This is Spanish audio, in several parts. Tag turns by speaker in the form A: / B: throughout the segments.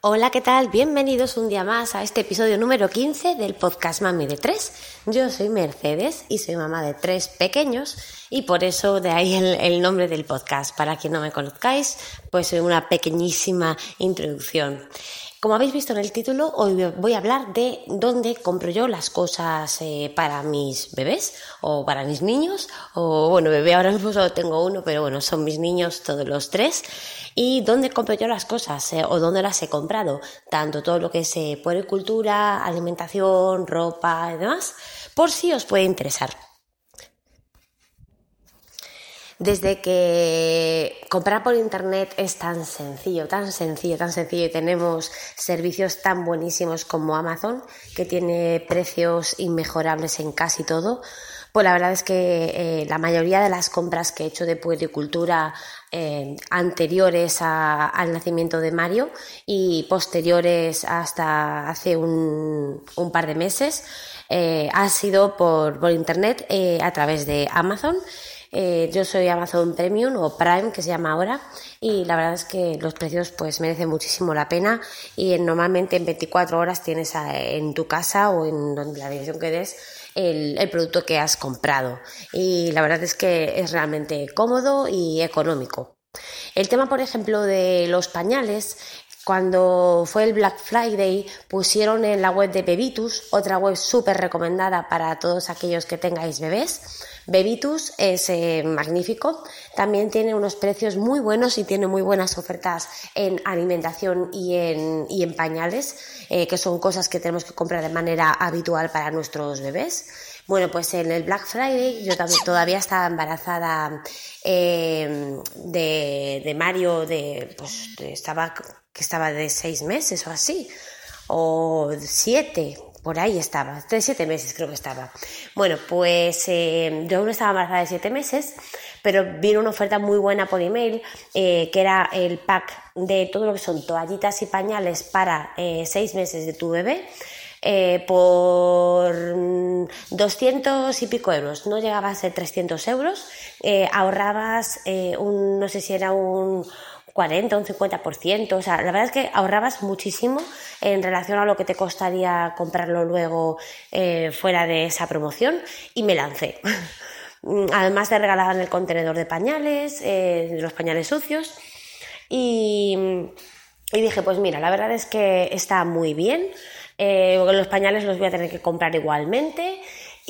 A: Hola, ¿qué tal? Bienvenidos un día más a este episodio número 15 del podcast Mami de Tres. Yo soy Mercedes y soy mamá de tres pequeños y por eso de ahí el, nombre del podcast. Para quien no me conozcáis, pues una pequeñísima introducción. Como habéis visto en el título, hoy voy a hablar de dónde compro yo las cosas eh, para mis bebés o para mis niños. O bueno, bebé ahora mismo solo tengo uno, pero bueno, son mis niños todos los tres. Y dónde compro yo las cosas eh, o dónde las he comprado. Tanto todo lo que es eh, cultura, alimentación, ropa y demás. Por si os puede interesar. Desde que comprar por internet es tan sencillo, tan sencillo, tan sencillo y tenemos servicios tan buenísimos como Amazon, que tiene precios inmejorables en casi todo, pues la verdad es que eh, la mayoría de las compras que he hecho de puericultura eh, anteriores al nacimiento de Mario y posteriores hasta hace un, par de meses eh, ha sido por, por internet a través de Amazon eh, yo soy Amazon Premium o Prime, que se llama ahora, y la verdad es que los precios pues merecen muchísimo la pena y normalmente en 24 horas tienes en tu casa o en donde la dirección que des el, el, producto que has comprado. Y la verdad es que es realmente cómodo y económico. El tema, por ejemplo, de los pañales, cuando fue el Black Friday pusieron en la web de Bebitus, otra web súper recomendada para todos aquellos que tengáis bebés, Bebitus es eh, magnífico, también tiene unos precios muy buenos y tiene muy buenas ofertas en alimentación y en, y en pañales, eh, que son cosas que tenemos que comprar de manera habitual para nuestros bebés. Bueno, pues en el Black Friday yo también, todavía estaba embarazada eh, de, Mario, de, pues, estaba, que estaba de seis meses o así, o siete, por ahí estaba, de siete meses creo que estaba. Bueno, pues eh, yo aún estaba embarazada de siete meses, pero vino una oferta muy buena por email, eh, que era el pack de todo lo que son toallitas y pañales para eh, seis meses de tu bebé. por 200 y pico euros, no llegaba a ser 300 euros, ahorrabas un, no sé si era un, 40, un 50%. O sea, la verdad es que ahorrabas muchísimo en relación a lo que te costaría comprarlo luego eh, fuera de esa promoción y me lancé. Además te regalaban el contenedor de pañales, eh, los pañales sucios y, dije, pues mira, la verdad es que está muy bien. Eh, los pañales los voy a tener que comprar igualmente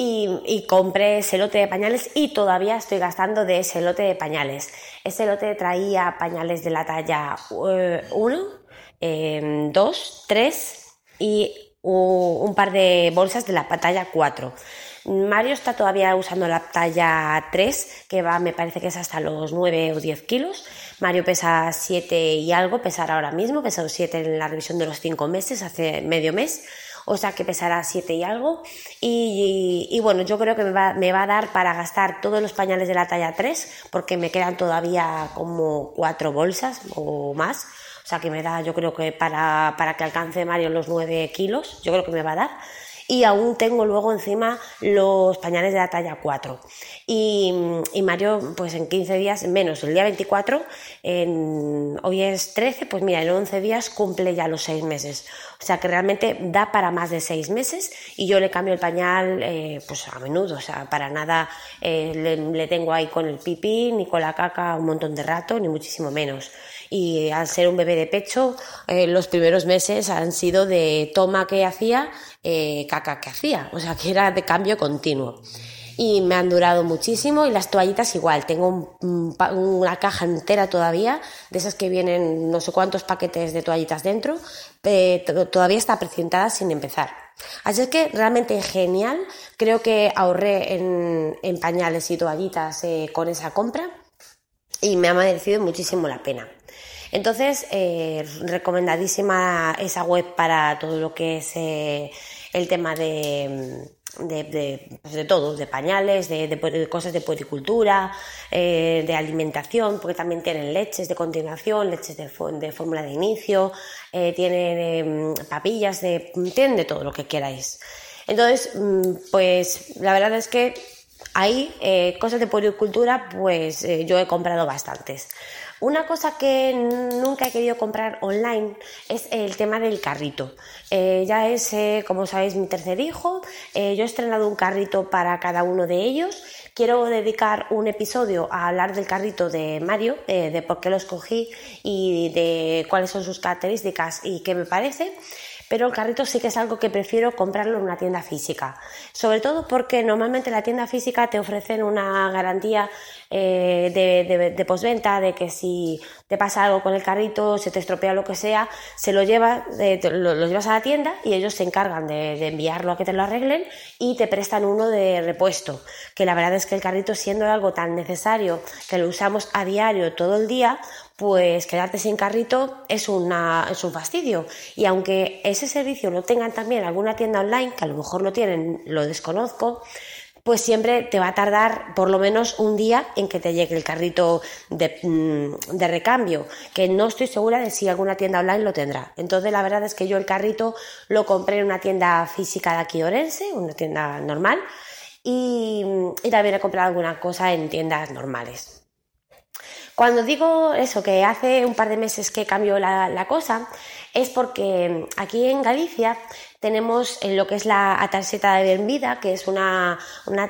A: y, compré ese lote de pañales y todavía estoy gastando de ese lote de pañales. Ese lote traía pañales de la talla 1, 2, 3 y un par de bolsas de la talla 4. Mario está todavía usando la talla 3, que va, me parece que es hasta los 9 o 10 kilos. Mario pesa 7 y algo, pesará ahora mismo, pesó 7 en la revisión de los 5 meses, hace medio mes o sea que pesará 7 y algo. Y, bueno, yo creo que me va, me va, a dar para gastar todos los pañales de la talla 3, porque me quedan todavía como 4 bolsas o más. O sea que me da, yo creo que para, para que alcance Mario los 9 kilos, yo creo que me va a dar y aún tengo luego encima los pañales de la talla 4. Y, Mario, pues en 15 días, menos el día 24, en, hoy es 13, pues mira, en 11 días cumple ya los 6 meses. O sea que realmente da para más de 6 meses y yo le cambio el pañal eh, pues a menudo, o sea, para nada eh, le, tengo ahí con el pipí ni con la caca un montón de rato, ni muchísimo menos y al ser un bebé de pecho, eh, los primeros meses han sido de toma que hacía, eh, caca que hacía, o sea que era de cambio continuo. Y me han durado muchísimo y las toallitas igual, tengo una caja entera todavía, de esas que vienen no sé cuántos paquetes de toallitas dentro, eh, todavía está precintada sin empezar. Así es que realmente genial, creo que ahorré en, pañales y toallitas con esa compra y me ha merecido muchísimo la pena. Entonces, eh, recomendadísima esa web para todo lo que es eh, el tema de, de, pues de, todo, de pañales, de, cosas de puericultura, eh, de alimentación, porque también tienen leches de continuación, leches de, fórmula de inicio, tienen papillas, de, tienen de todo lo que queráis. Entonces, mm, pues la verdad es que ahí, eh, cosas de puericultura, pues eh, yo he comprado bastantes. Una cosa que nunca he querido comprar online es el tema del carrito. Eh, ya es, como sabéis, mi tercer hijo. yo he estrenado un carrito para cada uno de ellos. Quiero dedicar un episodio a hablar del carrito de Mario, de por qué lo escogí y de cuáles son sus características y qué me parece pero el carrito sí que es algo que prefiero comprarlo en una tienda física. Sobre todo porque normalmente la tienda física te ofrecen una garantía eh, de, postventa, de que si te pasa algo con el carrito, se te estropea lo que sea, se lo, lleva, eh, lo, llevas a la tienda y ellos se encargan de, enviarlo a que te lo arreglen y te prestan uno de repuesto. Que la verdad es que el carrito, siendo algo tan necesario que lo usamos a diario todo el día, pues quedarte sin carrito es, una, es un fastidio. Y aunque ese servicio lo tengan también alguna tienda online, que a lo mejor lo tienen, lo desconozco, pues siempre te va a tardar por lo menos un día en que te llegue el carrito de, mm, de, recambio, que no estoy segura de si alguna tienda online lo tendrá. Entonces la verdad es que yo el carrito lo compré en una tienda física de aquí Orense, una tienda normal, y, y también he comprado alguna cosa en tiendas normales. Cuando digo eso, que hace un par de meses que cambió la, la cosa, es porque aquí en Galicia tenemos lo que es la tarjeta de bienvenida, que es una,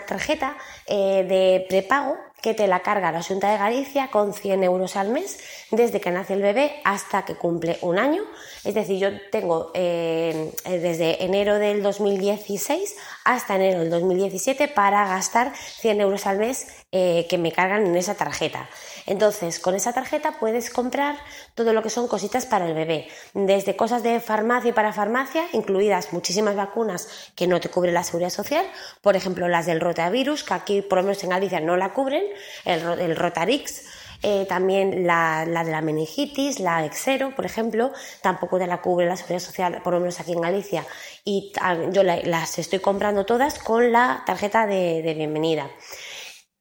A: tarjeta eh, de prepago que te la carga la Junta de Galicia con 100 euros al mes desde que nace el bebé hasta que cumple un año. Es decir, yo tengo eh, desde enero del 2016 hasta enero del 2017 para gastar 100 euros al mes eh, que me cargan en esa tarjeta. Entonces, con esa tarjeta puedes comprar todo lo que son cositas para el bebé, desde cosas de farmacia y para farmacia, incluidas muchísimas vacunas que no te cubre la seguridad social, por ejemplo las del rotavirus, que aquí por lo menos en Galicia no la cubren, el, Rotarix, eh, también la, de la meningitis, la Exero, por ejemplo, tampoco te la cubre la seguridad social, por lo menos aquí en Galicia, y yo las estoy comprando todas con la tarjeta de bienvenida.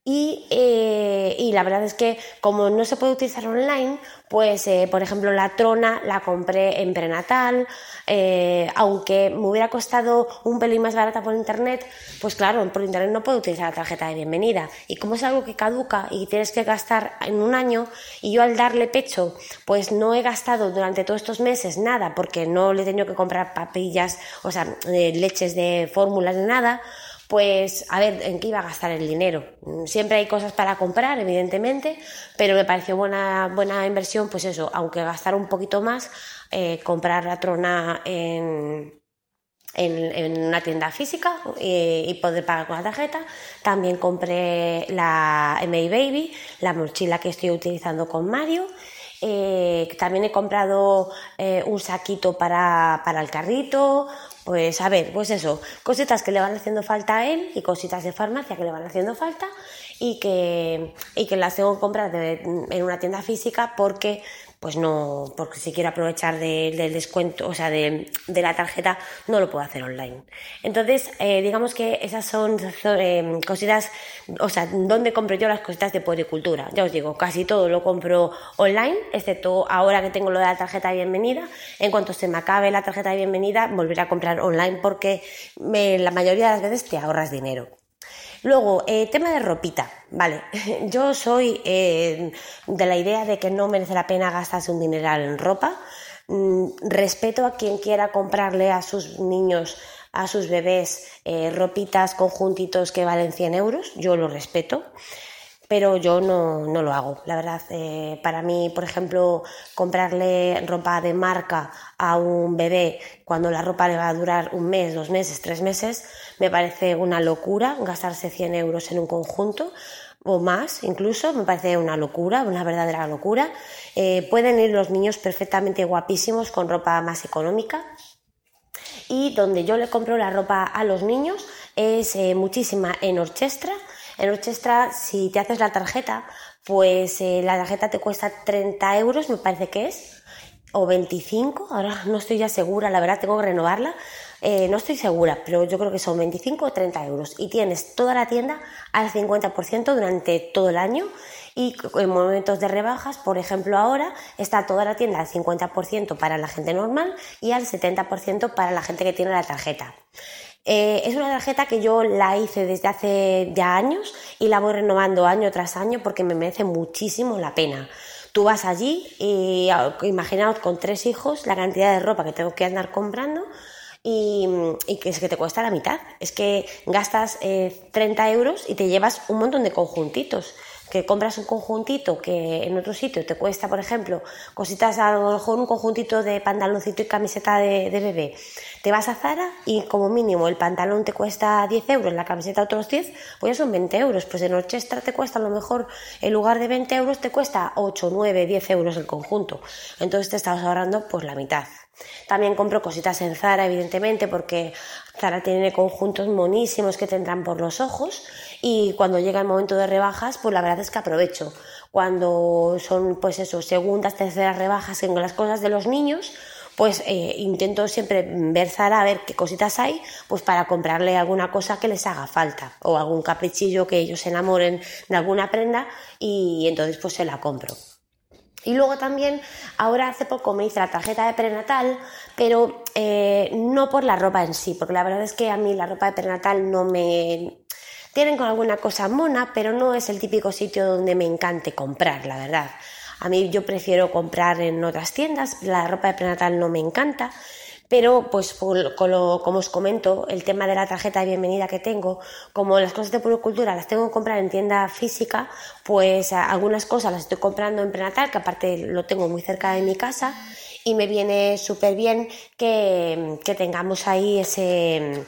A: Eh, y, la verdad es que como no se puede utilizar online, pues eh, por ejemplo la trona la compré en prenatal, eh, aunque me hubiera costado un pelín más barata por internet, pues claro, por internet no puedo utilizar la tarjeta de bienvenida. Y como es algo que caduca y tienes que gastar en un año, y yo al darle pecho, pues no he gastado durante todos estos meses nada, porque no le he tenido que comprar papillas, o sea, leches de fórmulas ni nada, pues a ver, ¿en qué iba a gastar el dinero? Siempre hay cosas para comprar, evidentemente, pero me pareció buena, buena inversión, pues eso, aunque gastar un poquito más, eh, comprar la trona en, en, una tienda física eh, y poder pagar con la tarjeta. También compré la MA Baby, la mochila que estoy utilizando con Mario. Eh, también he comprado un saquito para, para el carrito, pues a ver, pues eso, cositas que le van haciendo falta a él y cositas de farmacia que le van haciendo falta y que, y que las tengo que comprar en una tienda física porque pues no, porque si quiero aprovechar del descuento, o sea, de, la tarjeta, no lo puedo hacer online. Entonces, eh, digamos que esas son, eh, cositas, o sea, ¿dónde compro yo las cositas de puericultura? Ya os digo, casi todo lo compro online, excepto ahora que tengo lo de la tarjeta de bienvenida. En cuanto se me acabe la tarjeta de bienvenida, volveré a comprar online porque la mayoría de las veces te ahorras dinero. Luego, eh, tema de ropita, vale. Yo soy eh, de la idea de que no merece la pena gastarse un dineral en ropa. Mm, respeto a quien quiera comprarle a sus niños, a sus bebés, eh, ropitas, conjuntitos que valen 100 euros. Yo lo respeto pero yo no, no, lo hago. La verdad, eh, para mí, por ejemplo, comprarle ropa de marca a un bebé cuando la ropa le va a durar un mes, dos meses, tres meses, me parece una locura gastarse 100 euros en un conjunto o más incluso, me parece una locura, una verdadera locura. Eh, pueden ir los niños perfectamente guapísimos con ropa más económica. Y donde yo le compro la ropa a los niños es eh, muchísima en Orchestra, en Orchestra, si te haces la tarjeta, pues eh, la tarjeta te cuesta 30 euros, me parece que es, o 25, ahora no estoy ya segura, la verdad tengo que renovarla. Eh, no estoy segura, pero yo creo que son 25 o 30 euros. Y tienes toda la tienda al 50% durante todo el año. Y en momentos de rebajas, por ejemplo, ahora está toda la tienda al 50% para la gente normal y al 70% para la gente que tiene la tarjeta. Eh, es una tarjeta que yo la hice desde hace ya años y la voy renovando año tras año porque me merece muchísimo la pena. Tú vas allí y imaginaos con tres hijos la cantidad de ropa que tengo que andar comprando y, que es que te cuesta la mitad. Es que gastas 30 eh, euros y te llevas un montón de conjuntitos que compras un conjuntito que en otro sitio te cuesta, por ejemplo, cositas, a lo mejor un conjuntito de pantaloncito y camiseta de, bebé. Te vas a Zara y como mínimo el pantalón te cuesta 10 euros, la camiseta otros 10, pues ya son 20 euros. Pues en Orchestra te cuesta a lo mejor, en lugar de 20 euros, te cuesta 8, 9, 10 euros el conjunto. Entonces te estás ahorrando pues la mitad. También compro cositas en Zara, evidentemente, porque Zara tiene conjuntos monísimos que tendrán por los ojos y cuando llega el momento de rebajas, pues la verdad es que aprovecho. Cuando son, pues eso, segundas, terceras rebajas en las cosas de los niños, pues eh, intento siempre ver Zara a ver qué cositas hay, pues para comprarle alguna cosa que les haga falta o algún caprichillo que ellos se enamoren de alguna prenda y entonces pues se la compro. Y luego también, ahora hace poco me hice la tarjeta de prenatal, pero eh, no por la ropa en sí, porque la verdad es que a mí la ropa de prenatal no me... Tienen con alguna cosa mona, pero no es el típico sitio donde me encante comprar, la verdad. A mí yo prefiero comprar en otras tiendas, la ropa de prenatal no me encanta. Pero, pues, como os comento, el tema de la tarjeta de bienvenida que tengo, como las cosas de cultura las tengo que comprar en tienda física, pues algunas cosas las estoy comprando en prenatal, que aparte lo tengo muy cerca de mi casa, y me viene súper bien que, que tengamos ahí ese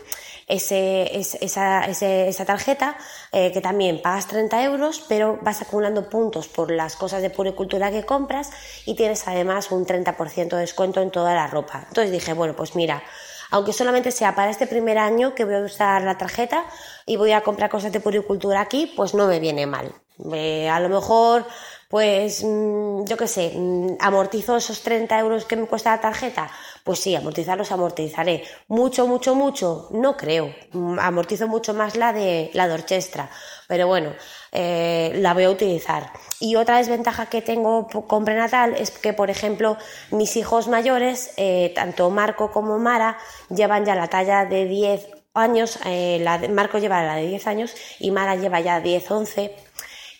A: ese, esa, esa, tarjeta eh, que también pagas 30 euros, pero vas acumulando puntos por las cosas de puricultura que compras y tienes además un 30% de descuento en toda la ropa. Entonces dije, bueno, pues mira, aunque solamente sea para este primer año que voy a usar la tarjeta y voy a comprar cosas de puricultura aquí, pues no me viene mal. Eh, a lo mejor pues mm, yo qué sé, mm, amortizo esos 30 euros que me cuesta la tarjeta, pues sí, amortizarlos amortizaré. Mucho, mucho, mucho, no creo. Mm, amortizo mucho más la de la de Orchestra, pero bueno, eh, la voy a utilizar. Y otra desventaja que tengo con prenatal es que, por ejemplo, mis hijos mayores, eh, tanto Marco como Mara, llevan ya la talla de 10 años, eh, Marco lleva la de 10 años y Mara lleva ya 10, 11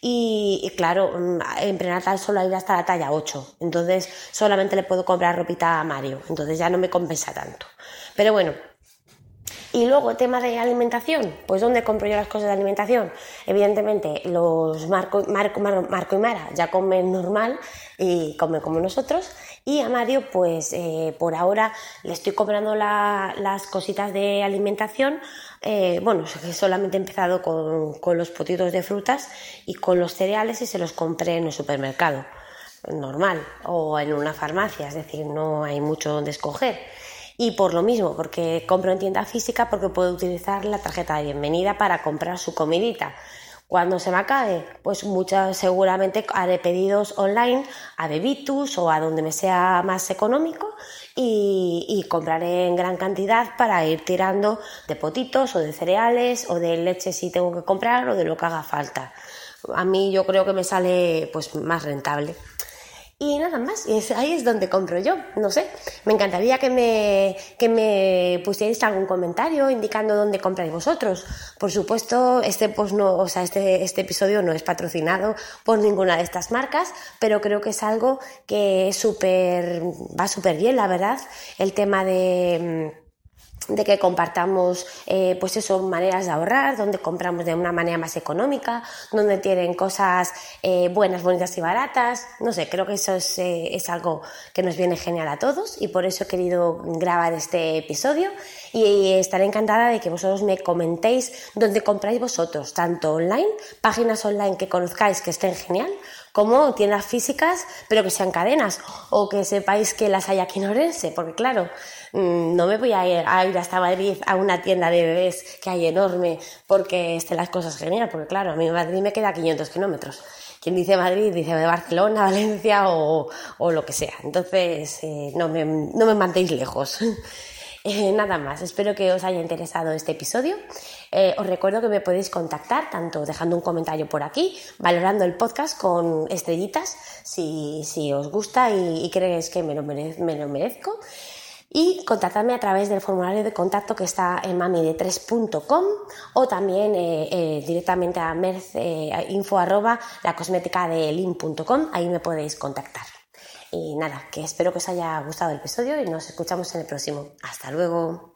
A: y, claro, mm, en prenatal solo hay hasta la talla 8, entonces solamente le puedo comprar ropita a Mario, entonces ya no me compensa tanto. Pero bueno, y luego, tema de alimentación, pues ¿dónde compro yo las cosas de alimentación? Evidentemente, los Marco, Marco, Marco y Mara ya comen normal y comen como nosotros. Y a Mario, pues eh, por ahora le estoy comprando las cositas de alimentación. Eh, bueno, solamente he empezado con, con los potitos de frutas y con los cereales y se los compré en el supermercado normal o en una farmacia, es decir, no hay mucho donde escoger. Y por lo mismo, porque compro en tienda física, porque puedo utilizar la tarjeta de bienvenida para comprar su comidita. Cuando se me acabe, pues muchas seguramente haré pedidos online a Bebitus o a donde me sea más económico y, y, compraré en gran cantidad para ir tirando de potitos o de cereales o de leche si tengo que comprar o de lo que haga falta. A mí yo creo que me sale pues más rentable. Y nada más, y ahí es donde compro yo, no sé. Me encantaría que me, que me pusierais algún comentario indicando dónde compráis vosotros. Por supuesto, este, pues no, o sea, este, este episodio no es patrocinado por ninguna de estas marcas, pero creo que es algo que es súper, va súper bien, la verdad. El tema de de que compartamos eh, pues eso, maneras de ahorrar, donde compramos de una manera más económica, donde tienen cosas eh, buenas, bonitas y baratas. No sé, creo que eso es, eh, es, algo que nos viene genial a todos y por eso he querido grabar este episodio y estaré encantada de que vosotros me comentéis dónde compráis vosotros, tanto online, páginas online que conozcáis que estén genial, como tiendas físicas, pero que sean cadenas, o que sepáis que las hay aquí en Orense, porque claro, mm, no me voy a ir, a ir, hasta Madrid a una tienda de bebés que hay enorme porque estén las cosas genial, porque claro, a mí Madrid me queda 500 kilómetros. Quien dice Madrid dice Barcelona, Valencia o, o lo que sea. Entonces, eh, no, me, no me mantéis lejos. Eh, nada más, espero que os haya interesado este episodio. Eh, os recuerdo que me podéis contactar tanto dejando un comentario por aquí, valorando el podcast con estrellitas si, si os gusta y, creéis que me lo, me lo merezco. y contactarme a través del formulario de contacto que está en mami3.com o también eh, eh, directamente a merc, eh, ahí me podéis contactar. Y nada, que espero que os haya gustado el episodio y nos escuchamos en el próximo. Hasta luego.